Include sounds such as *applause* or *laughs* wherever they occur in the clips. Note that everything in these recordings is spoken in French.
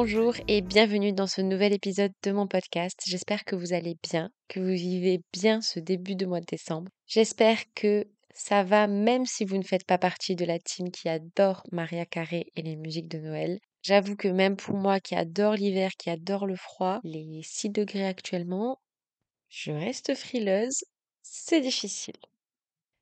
Bonjour et bienvenue dans ce nouvel épisode de mon podcast. J'espère que vous allez bien, que vous vivez bien ce début de mois de décembre. J'espère que ça va même si vous ne faites pas partie de la team qui adore Maria Carré et les musiques de Noël. J'avoue que même pour moi qui adore l'hiver, qui adore le froid, les 6 degrés actuellement, je reste frileuse. C'est difficile.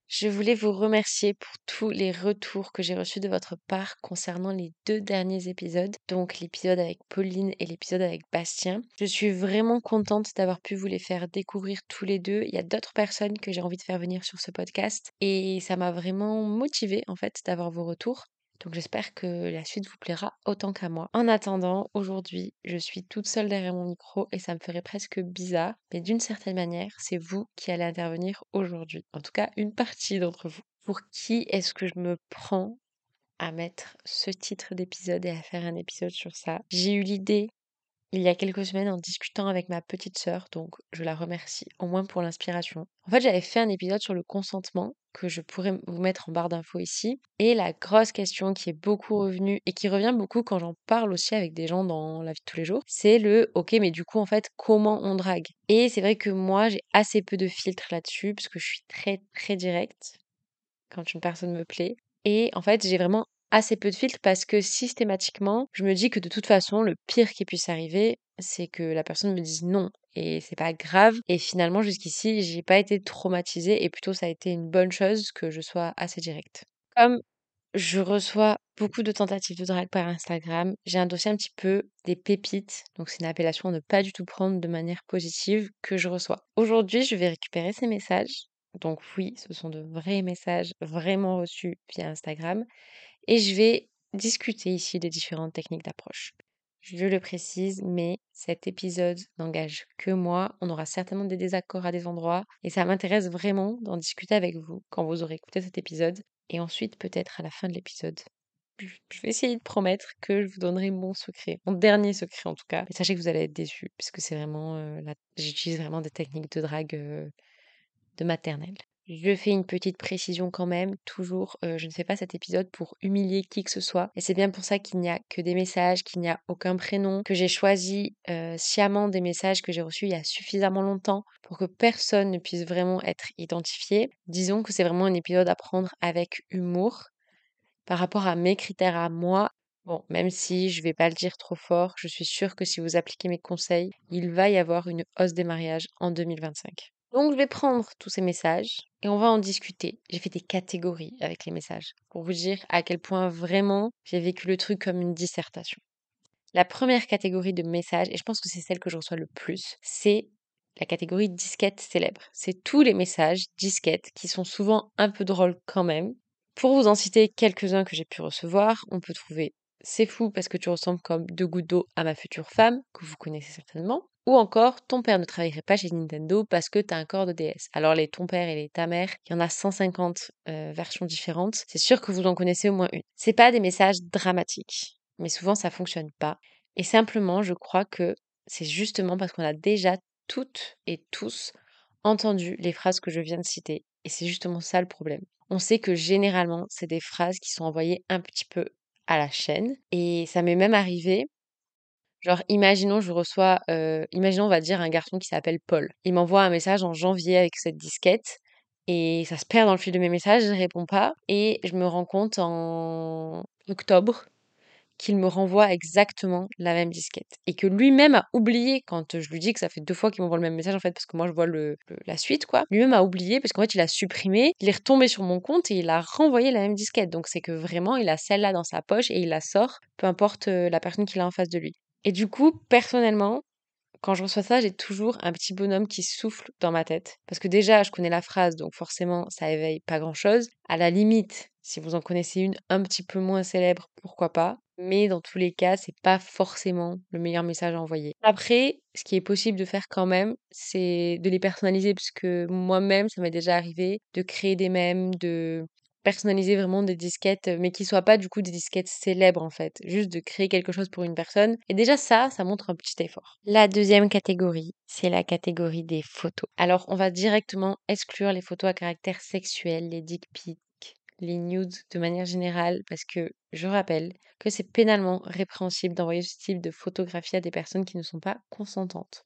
Je voulais vous remercier pour tous les retours que j'ai reçus de votre part concernant les deux derniers épisodes, donc l'épisode avec Pauline et l'épisode avec Bastien. Je suis vraiment contente d'avoir pu vous les faire découvrir tous les deux. Il y a d'autres personnes que j'ai envie de faire venir sur ce podcast et ça m'a vraiment motivée en fait d'avoir vos retours. Donc j'espère que la suite vous plaira autant qu'à moi. En attendant, aujourd'hui, je suis toute seule derrière mon micro et ça me ferait presque bizarre, mais d'une certaine manière, c'est vous qui allez intervenir aujourd'hui. En tout cas, une partie d'entre vous. Pour qui est-ce que je me prends à mettre ce titre d'épisode et à faire un épisode sur ça? J'ai eu l'idée il y a quelques semaines en discutant avec ma petite sœur, donc je la remercie au moins pour l'inspiration. En fait, j'avais fait un épisode sur le consentement que je pourrais vous mettre en barre d'infos ici. Et la grosse question qui est beaucoup revenue et qui revient beaucoup quand j'en parle aussi avec des gens dans la vie de tous les jours, c'est le OK, mais du coup, en fait, comment on drague? Et c'est vrai que moi, j'ai assez peu de filtres là-dessus parce que je suis très, très directe quand une personne me plaît. Et en fait, j'ai vraiment assez peu de filtres parce que systématiquement, je me dis que de toute façon, le pire qui puisse arriver, c'est que la personne me dise non et c'est pas grave. Et finalement, jusqu'ici, j'ai pas été traumatisée et plutôt ça a été une bonne chose que je sois assez directe. Comme je reçois beaucoup de tentatives de drague par Instagram, j'ai un dossier un petit peu des pépites, donc c'est une appellation à ne pas du tout prendre de manière positive que je reçois. Aujourd'hui, je vais récupérer ces messages. Donc oui, ce sont de vrais messages vraiment reçus via Instagram et je vais discuter ici des différentes techniques d'approche. Je le précise, mais cet épisode n'engage que moi. On aura certainement des désaccords à des endroits et ça m'intéresse vraiment d'en discuter avec vous quand vous aurez écouté cet épisode et ensuite peut-être à la fin de l'épisode. Je vais essayer de promettre que je vous donnerai mon secret, mon dernier secret en tout cas. Mais sachez que vous allez être déçus puisque c'est vraiment, euh, j'utilise vraiment des techniques de drague euh, de maternelle. Je fais une petite précision quand même, toujours, je ne fais pas cet épisode pour humilier qui que ce soit. Et c'est bien pour ça qu'il n'y a que des messages, qu'il n'y a aucun prénom, que j'ai choisi sciemment des messages que j'ai reçus il y a suffisamment longtemps pour que personne ne puisse vraiment être identifié. Disons que c'est vraiment un épisode à prendre avec humour par rapport à mes critères à moi. Bon, même si je vais pas le dire trop fort, je suis sûre que si vous appliquez mes conseils, il va y avoir une hausse des mariages en 2025. Donc, je vais prendre tous ces messages et on va en discuter. J'ai fait des catégories avec les messages pour vous dire à quel point vraiment j'ai vécu le truc comme une dissertation. La première catégorie de messages, et je pense que c'est celle que je reçois le plus, c'est la catégorie disquette célèbre. C'est tous les messages disquettes qui sont souvent un peu drôles quand même. Pour vous en citer quelques-uns que j'ai pu recevoir, on peut trouver C'est fou parce que tu ressembles comme deux gouttes d'eau à ma future femme, que vous connaissez certainement. Ou encore, ton père ne travaillerait pas chez Nintendo parce que tu as un corps de DS. Alors les ton père et les ta mère, il y en a 150 euh, versions différentes. C'est sûr que vous en connaissez au moins une. C'est pas des messages dramatiques, mais souvent ça fonctionne pas. Et simplement, je crois que c'est justement parce qu'on a déjà toutes et tous entendu les phrases que je viens de citer. Et c'est justement ça le problème. On sait que généralement, c'est des phrases qui sont envoyées un petit peu à la chaîne. Et ça m'est même arrivé Genre, imaginons, je reçois, imaginons, on va dire, un garçon qui s'appelle Paul. Il m'envoie un message en janvier avec cette disquette et ça se perd dans le fil de mes messages, je ne réponds pas et je me rends compte en octobre qu'il me renvoie exactement la même disquette et que lui-même a oublié quand je lui dis que ça fait deux fois qu'il m'envoie le même message en fait parce que moi je vois le, la suite quoi. Lui-même a oublié parce qu'en fait il a supprimé il est retombé sur mon compte et il a renvoyé la même disquette. Donc c'est que vraiment il a celle-là dans sa poche et il la sort peu importe la personne qu'il a en face de lui et du coup, personnellement, quand je reçois ça, j'ai toujours un petit bonhomme qui souffle dans ma tête. Parce que déjà, je connais la phrase, donc forcément, ça éveille pas grand-chose. À la limite, si vous en connaissez une un petit peu moins célèbre, pourquoi pas. Mais dans tous les cas, c'est pas forcément le meilleur message à envoyer. Après, ce qui est possible de faire quand même, c'est de les personnaliser, parce que moi-même, ça m'est déjà arrivé de créer des mèmes, de personnaliser vraiment des disquettes, mais qui soient pas du coup des disquettes célèbres en fait. Juste de créer quelque chose pour une personne. Et déjà ça, ça montre un petit effort. La deuxième catégorie, c'est la catégorie des photos. Alors on va directement exclure les photos à caractère sexuel, les dick pics, les nudes de manière générale, parce que je rappelle que c'est pénalement répréhensible d'envoyer ce type de photographie à des personnes qui ne sont pas consentantes.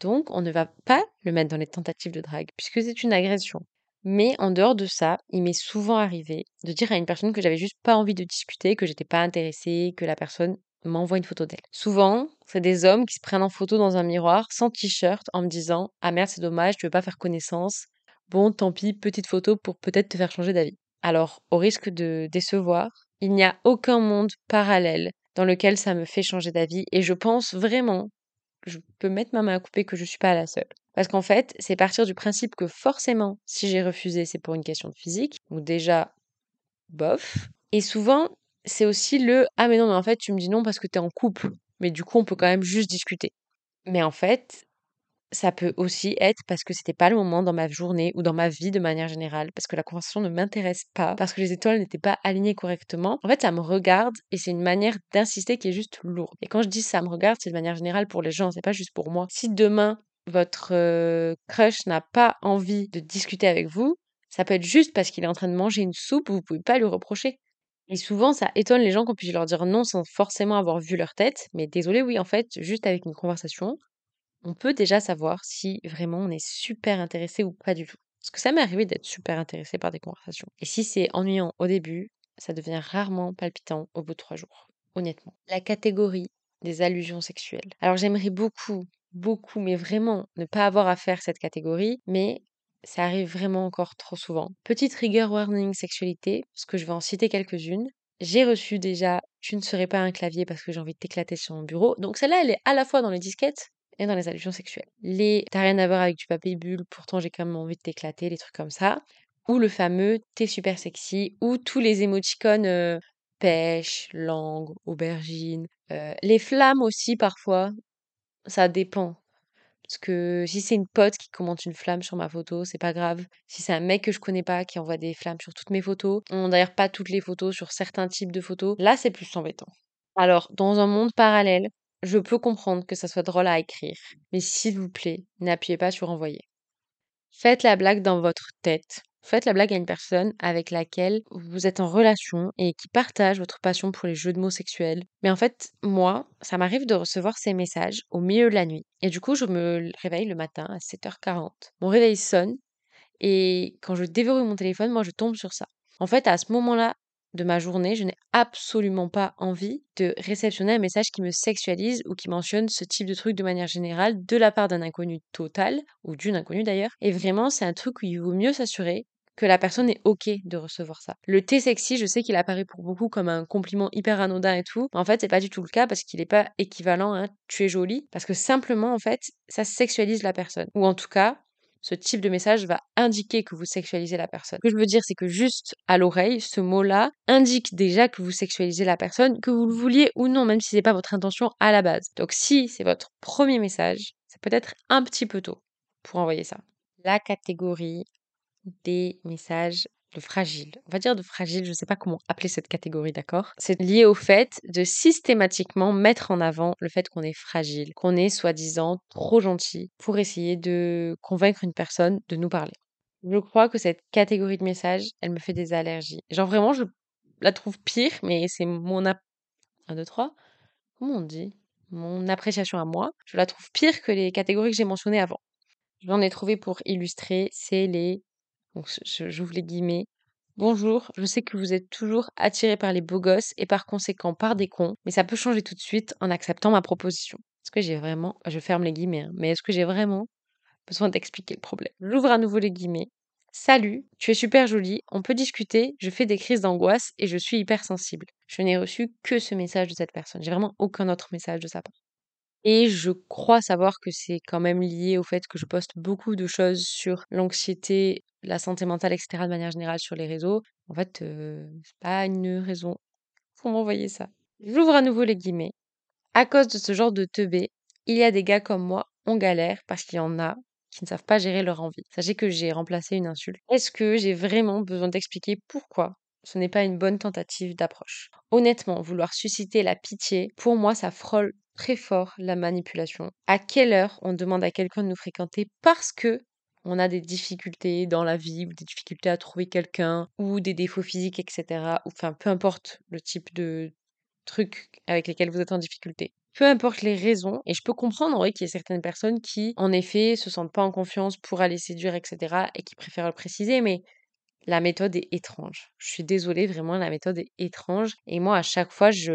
Donc, on ne va pas le mettre dans les tentatives de drague, puisque c'est une agression. Mais en dehors de ça, il m'est souvent arrivé de dire à une personne que j'avais juste pas envie de discuter, que j'étais pas intéressée, que la personne m'envoie une photo d'elle. Souvent, c'est des hommes qui se prennent en photo dans un miroir sans t-shirt en me disant Ah merde, c'est dommage, tu veux pas faire connaissance. Bon, tant pis, petite photo pour peut-être te faire changer d'avis. Alors, au risque de décevoir, il n'y a aucun monde parallèle dans lequel ça me fait changer d'avis et je pense vraiment, je peux mettre ma main à couper que je suis pas la seule. Parce qu'en fait, c'est partir du principe que forcément, si j'ai refusé, c'est pour une question de physique, ou déjà, bof. Et souvent, c'est aussi le ah mais non mais en fait tu me dis non parce que tu es en couple mais du coup on peut quand même juste discuter. Mais en fait, ça peut aussi être parce que c'était pas le moment dans ma journée ou dans ma vie de manière générale, parce que la conversation ne m'intéresse pas, parce que les étoiles n'étaient pas alignées correctement. En fait, ça me regarde et c'est une manière d'insister qui est juste lourde. Et quand je dis ça me regarde, c'est de manière générale pour les gens, c'est pas juste pour moi. Si demain votre euh, crush n'a pas envie de discuter avec vous, ça peut être juste parce qu'il est en train de manger une soupe, vous pouvez pas lui reprocher. Et souvent, ça étonne les gens qu'on puisse leur dire non sans forcément avoir vu leur tête. Mais désolé, oui, en fait, juste avec une conversation, on peut déjà savoir si vraiment on est super intéressé ou pas du tout. Parce que ça m'est arrivé d'être super intéressé par des conversations. Et si c'est ennuyant au début, ça devient rarement palpitant au bout de trois jours, honnêtement. La catégorie des allusions sexuelles. Alors j'aimerais beaucoup, beaucoup, mais vraiment ne pas avoir à faire cette catégorie, mais ça arrive vraiment encore trop souvent. Petite trigger warning sexualité, parce que je vais en citer quelques-unes. J'ai reçu déjà Tu ne serais pas un clavier parce que j'ai envie de t'éclater sur mon bureau. Donc celle-là, elle est à la fois dans les disquettes et dans les allusions sexuelles. Les T'as rien à voir avec du papier bulle, pourtant j'ai quand même envie de t'éclater, les trucs comme ça. Ou le fameux T'es super sexy, ou tous les émoticônes euh, pêche, langue, aubergine. Euh, les flammes aussi parfois, ça dépend. Parce que si c'est une pote qui commente une flamme sur ma photo, c'est pas grave. Si c'est un mec que je connais pas qui envoie des flammes sur toutes mes photos, d'ailleurs pas toutes les photos, sur certains types de photos, là c'est plus embêtant. Alors, dans un monde parallèle, je peux comprendre que ça soit drôle à écrire, mais s'il vous plaît, n'appuyez pas sur envoyer. Faites la blague dans votre tête Faites la blague à une personne avec laquelle vous êtes en relation et qui partage votre passion pour les jeux de mots sexuels. Mais en fait, moi, ça m'arrive de recevoir ces messages au milieu de la nuit. Et du coup, je me réveille le matin à 7h40. Mon réveil sonne et quand je déverrouille mon téléphone, moi, je tombe sur ça. En fait, à ce moment-là, de ma journée, je n'ai absolument pas envie de réceptionner un message qui me sexualise ou qui mentionne ce type de truc de manière générale de la part d'un inconnu total ou d'une inconnue d'ailleurs. Et vraiment, c'est un truc où il vaut mieux s'assurer que la personne est ok de recevoir ça. Le thé sexy, je sais qu'il apparaît pour beaucoup comme un compliment hyper anodin et tout, mais en fait c'est pas du tout le cas parce qu'il n'est pas équivalent à tu es jolie, parce que simplement en fait ça sexualise la personne. Ou en tout cas, ce type de message va indiquer que vous sexualisez la personne. Ce que je veux dire, c'est que juste à l'oreille, ce mot-là indique déjà que vous sexualisez la personne, que vous le vouliez ou non, même si ce n'est pas votre intention à la base. Donc si c'est votre premier message, c'est peut-être un petit peu tôt pour envoyer ça. La catégorie des messages fragile. On va dire de fragile, je ne sais pas comment appeler cette catégorie, d'accord? C'est lié au fait de systématiquement mettre en avant le fait qu'on est fragile, qu'on est soi-disant trop gentil pour essayer de convaincre une personne de nous parler. Je crois que cette catégorie de messages, elle me fait des allergies. Genre vraiment, je la trouve pire, mais c'est mon... Ap... 1, 2, 3 Comment on dit? Mon appréciation à moi. Je la trouve pire que les catégories que j'ai mentionnées avant. J'en ai trouvé pour illustrer, c'est les donc j'ouvre les guillemets. Bonjour, je sais que vous êtes toujours attiré par les beaux gosses et par conséquent par des cons, mais ça peut changer tout de suite en acceptant ma proposition. Est-ce que j'ai vraiment, je ferme les guillemets, hein, mais est-ce que j'ai vraiment besoin d'expliquer le problème? J'ouvre à nouveau les guillemets. Salut, tu es super jolie, on peut discuter, je fais des crises d'angoisse et je suis hypersensible. Je n'ai reçu que ce message de cette personne, j'ai vraiment aucun autre message de sa part. Et je crois savoir que c'est quand même lié au fait que je poste beaucoup de choses sur l'anxiété, la santé mentale, etc. de manière générale sur les réseaux. En fait, euh, c'est pas une raison pour m'envoyer ça. J'ouvre à nouveau les guillemets. À cause de ce genre de teubé, il y a des gars comme moi, on galère parce qu'il y en a qui ne savent pas gérer leur envie. Sachez que j'ai remplacé une insulte. Est-ce que j'ai vraiment besoin d'expliquer pourquoi ce n'est pas une bonne tentative d'approche? Honnêtement, vouloir susciter la pitié, pour moi, ça frôle très fort la manipulation. À quelle heure on demande à quelqu'un de nous fréquenter parce que on a des difficultés dans la vie ou des difficultés à trouver quelqu'un ou des défauts physiques, etc. Ou enfin, peu importe le type de trucs avec lesquels vous êtes en difficulté. Peu importe les raisons, et je peux comprendre oui, qu'il y ait certaines personnes qui, en effet, se sentent pas en confiance pour aller séduire, etc., et qui préfèrent le préciser, mais la méthode est étrange. Je suis désolée, vraiment, la méthode est étrange. Et moi, à chaque fois, j'ai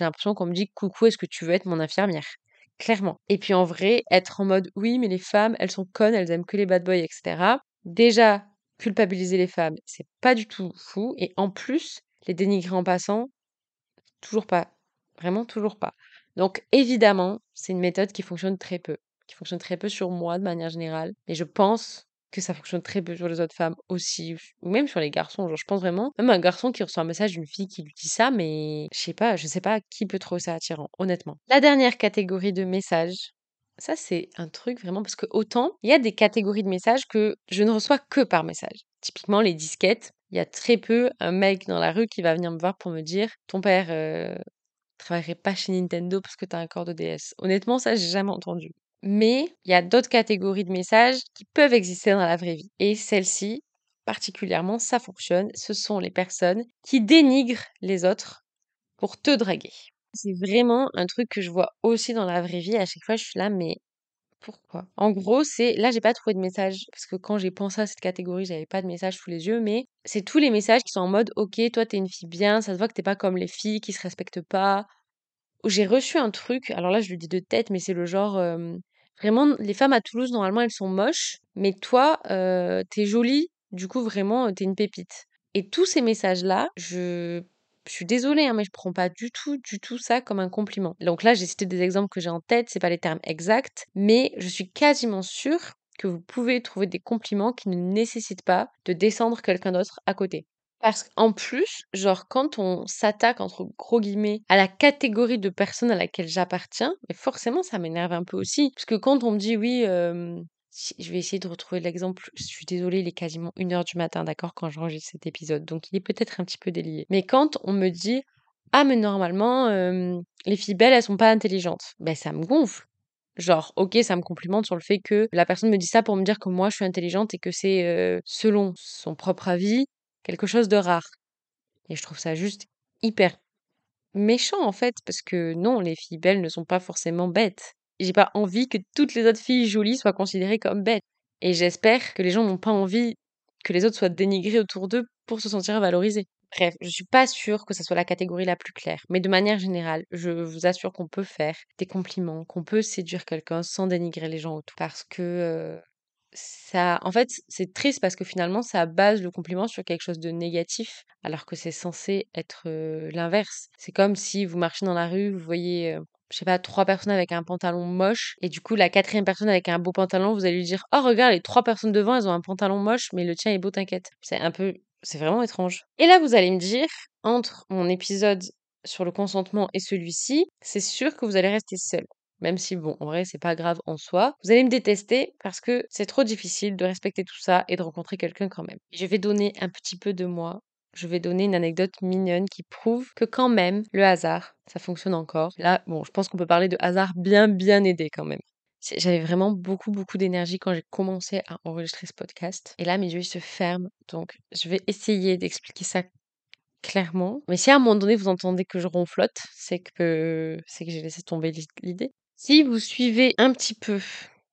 l'impression qu'on me dit Coucou, est-ce que tu veux être mon infirmière? Clairement. Et puis en vrai, être en mode Oui, mais les femmes, elles sont connes, elles aiment que les bad boys, etc. Déjà, culpabiliser les femmes, c'est pas du tout fou. Et en plus, les dénigrer en passant, toujours pas. Vraiment, toujours pas. Donc, évidemment, c'est une méthode qui fonctionne très peu. Qui fonctionne très peu sur moi de manière générale. Mais je pense que ça fonctionne très peu sur les autres femmes aussi, ou même sur les garçons. Genre, je pense vraiment, même un garçon qui reçoit un message d'une fille qui lui dit ça, mais je sais pas, je sais pas qui peut trouver ça attirant, honnêtement. La dernière catégorie de messages, ça c'est un truc vraiment parce que autant il y a des catégories de messages que je ne reçois que par message. Typiquement les disquettes, il y a très peu un mec dans la rue qui va venir me voir pour me dire ton père euh, travaillerait pas chez Nintendo parce que t'as un corps de DS. Honnêtement, ça j'ai jamais entendu. Mais il y a d'autres catégories de messages qui peuvent exister dans la vraie vie. Et celle-ci, particulièrement, ça fonctionne. Ce sont les personnes qui dénigrent les autres pour te draguer. C'est vraiment un truc que je vois aussi dans la vraie vie. À chaque fois, je suis là, mais pourquoi? En gros, c'est là, j'ai pas trouvé de message parce que quand j'ai pensé à cette catégorie, j'avais pas de message sous les yeux, mais c'est tous les messages qui sont en mode OK, toi t'es une fille bien, ça se voit que t'es pas comme les filles qui se respectent pas. J'ai reçu un truc, alors là je le dis de tête, mais c'est le genre Vraiment, les femmes à Toulouse, normalement, elles sont moches, mais toi, euh, t'es jolie, du coup, vraiment, t'es une pépite. Et tous ces messages-là, je... je suis désolée, hein, mais je prends pas du tout, du tout ça comme un compliment. Donc là, j'ai cité des exemples que j'ai en tête, c'est pas les termes exacts, mais je suis quasiment sûre que vous pouvez trouver des compliments qui ne nécessitent pas de descendre quelqu'un d'autre à côté. Parce qu'en plus, genre, quand on s'attaque, entre gros guillemets, à la catégorie de personnes à laquelle j'appartiens, mais forcément, ça m'énerve un peu aussi. Parce que quand on me dit, oui, je vais essayer de retrouver l'exemple, je suis désolée, il est quasiment 1h du matin, d'accord, quand j'enregistre cet épisode, donc il est peut-être un petit peu délié. Mais quand on me dit, ah, mais normalement, les filles belles, elles sont pas intelligentes, ben ça me gonfle. Genre, ok, ça me complimente sur le fait que la personne me dit ça pour me dire que moi je suis intelligente et que c'est selon son propre avis quelque chose de rare. Et je trouve ça juste hyper méchant en fait, parce que non, les filles belles ne sont pas forcément bêtes. J'ai pas envie que toutes les autres filles jolies soient considérées comme bêtes. Et j'espère que les gens n'ont pas envie que les autres soient dénigrés autour d'eux pour se sentir valorisés. Bref, je suis pas sûre que ce soit la catégorie la plus claire, mais de manière générale, je vous assure qu'on peut faire des compliments, qu'on peut séduire quelqu'un sans dénigrer les gens autour. Parce que euh, ça, en fait, c'est triste parce que finalement, ça base le compliment sur quelque chose de négatif, alors que c'est censé être l'inverse. C'est comme si vous marchez dans la rue, vous voyez, je sais pas, trois personnes avec un pantalon moche, et du coup, la quatrième personne avec un beau pantalon, vous allez lui dire, oh regarde, les trois personnes devant, elles ont un pantalon moche, mais le tien est beau, t'inquiète. C'est un peu, c'est vraiment étrange. Et là, vous allez me dire, entre mon épisode sur le consentement et celui-ci, c'est sûr que vous allez rester seul même si bon, en vrai, c'est pas grave en soi. Vous allez me détester parce que c'est trop difficile de respecter tout ça et de rencontrer quelqu'un quand même. Je vais donner un petit peu de moi. Je vais donner une anecdote mignonne qui prouve que quand même, le hasard, ça fonctionne encore. Là, bon, je pense qu'on peut parler de hasard bien, bien aidé quand même. J'avais vraiment beaucoup, beaucoup d'énergie quand j'ai commencé à enregistrer ce podcast. Et là, mes yeux se ferment. Donc, je vais essayer d'expliquer ça clairement. Mais si à un moment donné vous entendez que je ronflote, c'est que c'est que j'ai laissé tomber l'idée. Si vous suivez un petit peu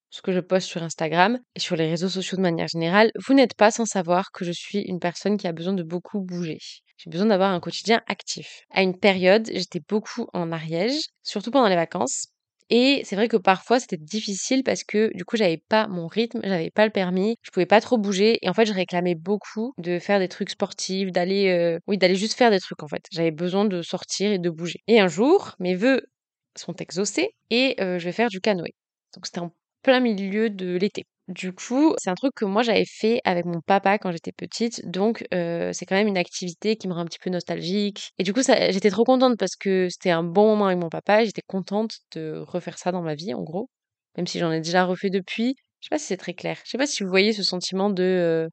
ce que je poste sur Instagram et sur les réseaux sociaux de manière générale, vous n'êtes pas sans savoir que je suis une personne qui a besoin de beaucoup bouger. J'ai besoin d'avoir un quotidien actif. À une période, j'étais beaucoup en Ariège, surtout pendant les vacances. Et c'est vrai que parfois c'était difficile parce que du coup j'avais pas mon rythme, j'avais pas le permis, je pouvais pas trop bouger et en fait je réclamais beaucoup de faire des trucs sportifs, d'aller euh, oui d'aller juste faire des trucs en fait. J'avais besoin de sortir et de bouger. Et un jour mes vœux sont exaucés et je vais faire du canoë. Donc c'était en plein milieu de l'été. Du coup, c'est un truc que moi j'avais fait avec mon papa quand j'étais petite, donc c'est quand même une activité qui me rend un petit peu nostalgique. Et du coup, j'étais trop contente parce que c'était un bon moment avec mon papa et j'étais contente de refaire ça dans ma vie, en gros. Même si j'en ai déjà refait depuis. Je sais pas si c'est très clair. Je sais pas si vous voyez ce sentiment de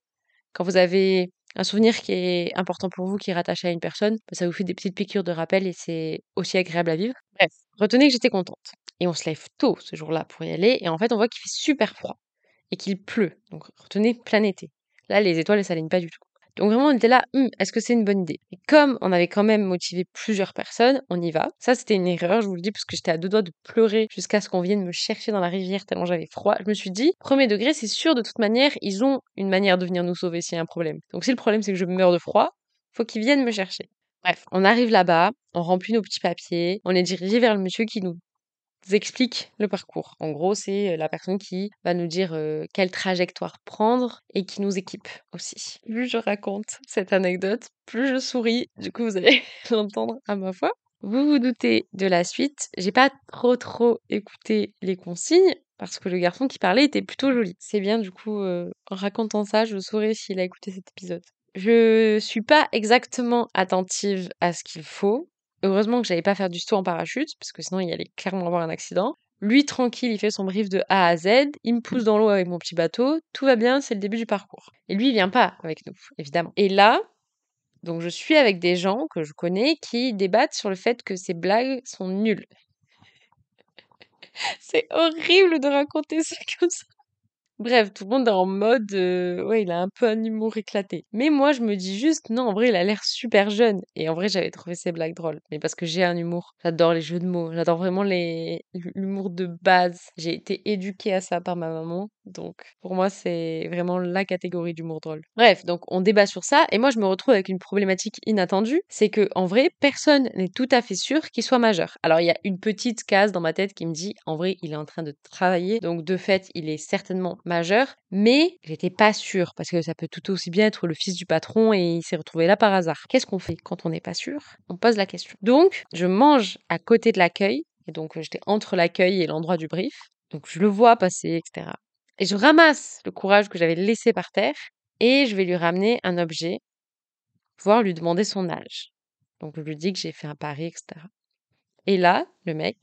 quand vous avez un souvenir qui est important pour vous, qui est rattaché à une personne, bah, ça vous fait des petites piqûres de rappel et c'est aussi agréable à vivre. Bref, retenez que j'étais contente. Et on se lève tôt ce jour-là pour y aller, et en fait, on voit qu'il fait super froid. et qu'il pleut. Donc retenez plein été. Là, les étoiles, ne s'alignent pas du tout. Donc vraiment, on était là, «Hum, est-ce que c'est une bonne idée? Et comme on avait quand même motivé plusieurs personnes, on y va. Ça, c'était une erreur, je vous le dis, parce que j'étais à deux doigts de pleurer jusqu'à ce qu'on vienne me chercher dans la rivière tellement j'avais froid. Je me suis dit, premier degré, c'est sûr, de toute manière, ils ont une manière de venir nous sauver s'il y a un problème. Donc si le problème, c'est que je meurs de froid, faut qu'ils viennent me chercher. Bref, on arrive là-bas, on remplit nos petits papiers, on est dirigé vers le monsieur qui nous explique le parcours. En gros, c'est la personne qui va nous dire quelle trajectoire prendre et qui nous équipe aussi. Plus je raconte cette anecdote, plus je souris. Du coup, vous allez *laughs* l'entendre à ma voix. Vous vous doutez de la suite. J'ai pas trop trop écouté les consignes parce que le garçon qui parlait était plutôt joli. C'est bien, du coup, en racontant ça, je saurais s'il a écouté cet épisode. Je suis pas exactement attentive à ce qu'il faut. Heureusement que j'allais pas faire du saut en parachute, parce que sinon il allait clairement avoir un accident. Lui, tranquille, il fait son brief de A à Z, il me pousse dans l'eau avec mon petit bateau, tout va bien, c'est le début du parcours. Et lui, il vient pas avec nous, évidemment. Et là, donc je suis avec des gens que je connais qui débattent sur le fait que ces blagues sont nulles. *laughs* c'est horrible de raconter ça comme ça. Bref, tout le monde est en mode, euh, ouais, il a un peu un humour éclaté. Mais moi, je me dis juste, non, en vrai, il a l'air super jeune. Et en vrai, j'avais trouvé ses blagues drôles. Mais parce que j'ai un humour. J'adore les jeux de mots. J'adore vraiment les l'humour de base. J'ai été éduquée à ça par ma maman. Donc, pour moi, c'est vraiment la catégorie d'humour drôle. Bref, donc on débat sur ça. Et moi, je me retrouve avec une problématique inattendue. C'est que, en vrai, personne n'est tout à fait sûr qu'il soit majeur. Alors, il y a une petite case dans ma tête qui me dit, en vrai, il est en train de travailler. Donc, de fait, il est certainement majeur, mais j'étais pas sûre parce que ça peut tout aussi bien être le fils du patron et il s'est retrouvé là par hasard. Qu'est-ce qu'on fait quand on n'est pas sûr On pose la question. Donc, je mange à côté de l'accueil et donc j'étais entre l'accueil et l'endroit du brief. Donc je le vois passer, etc. Et je ramasse le courage que j'avais laissé par terre et je vais lui ramener un objet, pouvoir lui demander son âge. Donc je lui dis que j'ai fait un pari, etc. Et là, le mec,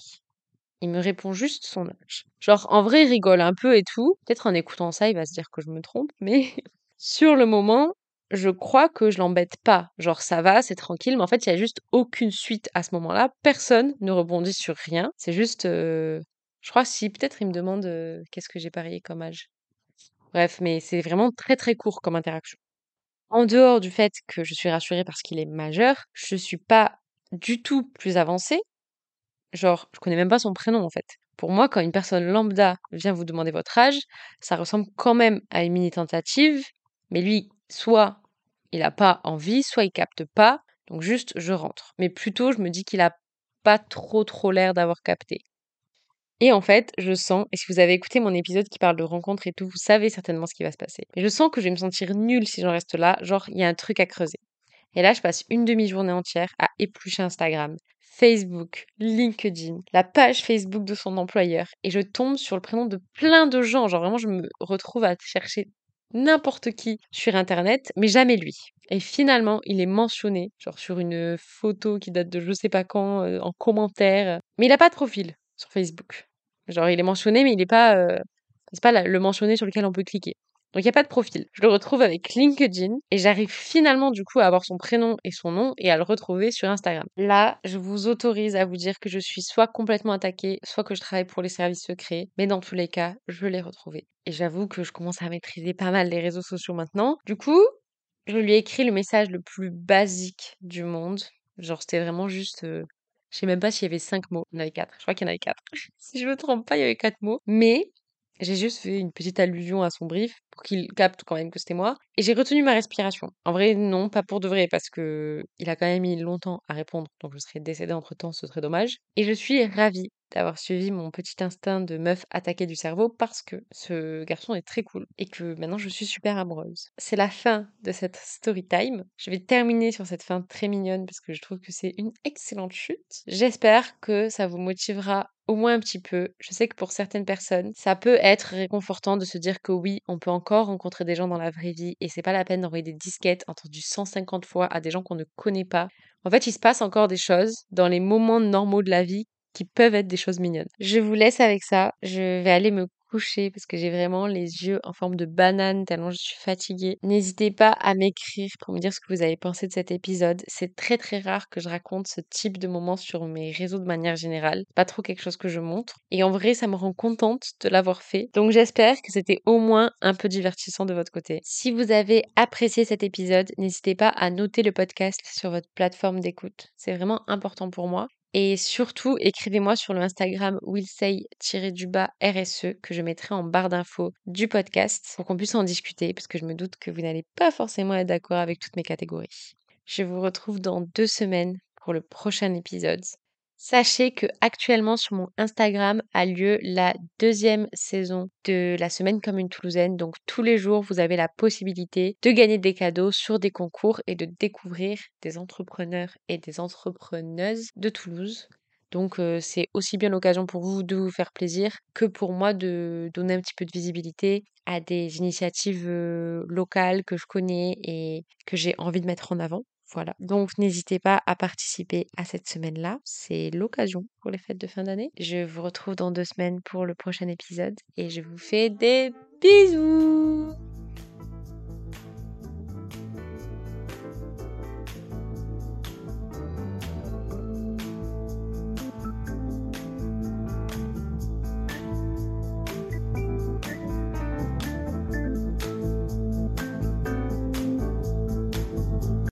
il me répond juste son âge. Genre, en vrai, il rigole un peu et tout. Peut-être en écoutant ça, il va se dire que je me trompe, mais *laughs* sur le moment, je crois que je l'embête pas. Genre, ça va, c'est tranquille, mais en fait, il y a juste aucune suite à ce moment-là. Personne ne rebondit sur rien. C'est juste. Euh, je crois si, peut-être il me demande euh, qu'est-ce que j'ai parié comme âge. Bref, mais c'est vraiment très très court comme interaction. En dehors du fait que je suis rassurée parce qu'il est majeur, je suis pas du tout plus avancée Genre, je connais même pas son prénom en fait. Pour moi, quand une personne lambda vient vous demander votre âge, ça ressemble quand même à une mini tentative, mais lui, soit il a pas envie, soit il capte pas, donc juste je rentre. Mais plutôt, je me dis qu'il a pas trop trop l'air d'avoir capté. Et en fait, je sens, et si vous avez écouté mon épisode qui parle de rencontres et tout, vous savez certainement ce qui va se passer. Mais je sens que je vais me sentir nulle si j'en reste là, genre il y a un truc à creuser. Et là, je passe une demi-journée entière à éplucher Instagram, Facebook, LinkedIn, la page Facebook de son employeur et je tombe sur le prénom de plein de gens. Genre vraiment, je me retrouve à chercher n'importe qui sur Internet, mais jamais lui. Et finalement, il est mentionné, genre sur une photo qui date de je sais pas quand, euh, en commentaire. Mais il n'a pas de profil sur Facebook. Genre, il est mentionné, mais il n'est pas, euh, c'est pas le mentionné sur lequel on peut cliquer. Donc il n'y a pas de profil. Je le retrouve avec LinkedIn et j'arrive finalement du coup à avoir son prénom et son nom et à le retrouver sur Instagram. Là, je vous autorise à vous dire que je suis soit complètement attaquée, soit que je travaille pour les services secrets, mais dans tous les cas, je l'ai retrouvé. Et j'avoue que je commence à maîtriser pas mal les réseaux sociaux maintenant. Du coup, je lui ai écrit le message le plus basique du monde. Genre c'était vraiment juste... Euh, je sais même pas s'il y avait cinq mots. Il y en avait quatre. Je crois qu'il y en avait quatre. *laughs* si je me trompe pas, il y avait quatre mots. Mais j'ai juste fait une petite allusion à son brief pour qu'il capte quand même que c'était moi. Et j'ai retenu ma respiration. En vrai, non, pas pour de vrai, parce que il a quand même mis longtemps à répondre, donc je serais décédée entre temps, ce serait dommage. Et je suis ravie d'avoir suivi mon petit instinct de meuf attaquée du cerveau parce que ce garçon est très cool et que maintenant je suis super amoureuse. C'est la fin de cette story time. Je vais terminer sur cette fin très mignonne parce que je trouve que c'est une excellente chute. J'espère que ça vous motivera au moins un petit peu. Je sais que pour certaines personnes, ça peut être réconfortant de se dire que oui, on peut encore rencontrer des gens dans la vraie vie et c'est pas la peine d'envoyer des disquettes entendues 150 fois à des gens qu'on ne connaît pas. En fait, il se passe encore des choses dans les moments normaux de la vie qui peuvent être des choses mignonnes. Je vous laisse avec ça. Je vais aller me coucher parce que j'ai vraiment les yeux en forme de banane tellement je suis fatiguée. N'hésitez pas à m'écrire pour me dire ce que vous avez pensé de cet épisode. C'est très très rare que je raconte ce type de moments sur mes réseaux de manière générale. Pas trop quelque chose que je montre. Et en vrai, ça me rend contente de l'avoir fait. Donc j'espère que c'était au moins un peu divertissant de votre côté. Si vous avez apprécié cet épisode, n'hésitez pas à noter le podcast sur votre plateforme d'écoute. C'est vraiment important pour moi. Et surtout, écrivez-moi sur le Instagram willsay-RSE que je mettrai en barre d'infos du podcast pour qu'on puisse en discuter parce que je me doute que vous n'allez pas forcément être d'accord avec toutes mes catégories. Je vous retrouve dans deux semaines pour le prochain épisode. Sachez que actuellement sur mon Instagram a lieu la deuxième saison de la semaine comme une Toulousaine. Donc tous les jours, vous avez la possibilité de gagner des cadeaux sur des concours et de découvrir des entrepreneurs et des entrepreneuses de Toulouse. Donc euh, c'est aussi bien l'occasion pour vous de vous faire plaisir que pour moi de donner un petit peu de visibilité à des initiatives euh, locales que je connais et que j'ai envie de mettre en avant. Voilà. Donc n'hésitez pas à participer à cette semaine-là. C'est l'occasion pour les fêtes de fin d'année. Je vous retrouve dans deux semaines pour le prochain épisode et je vous fais des bisous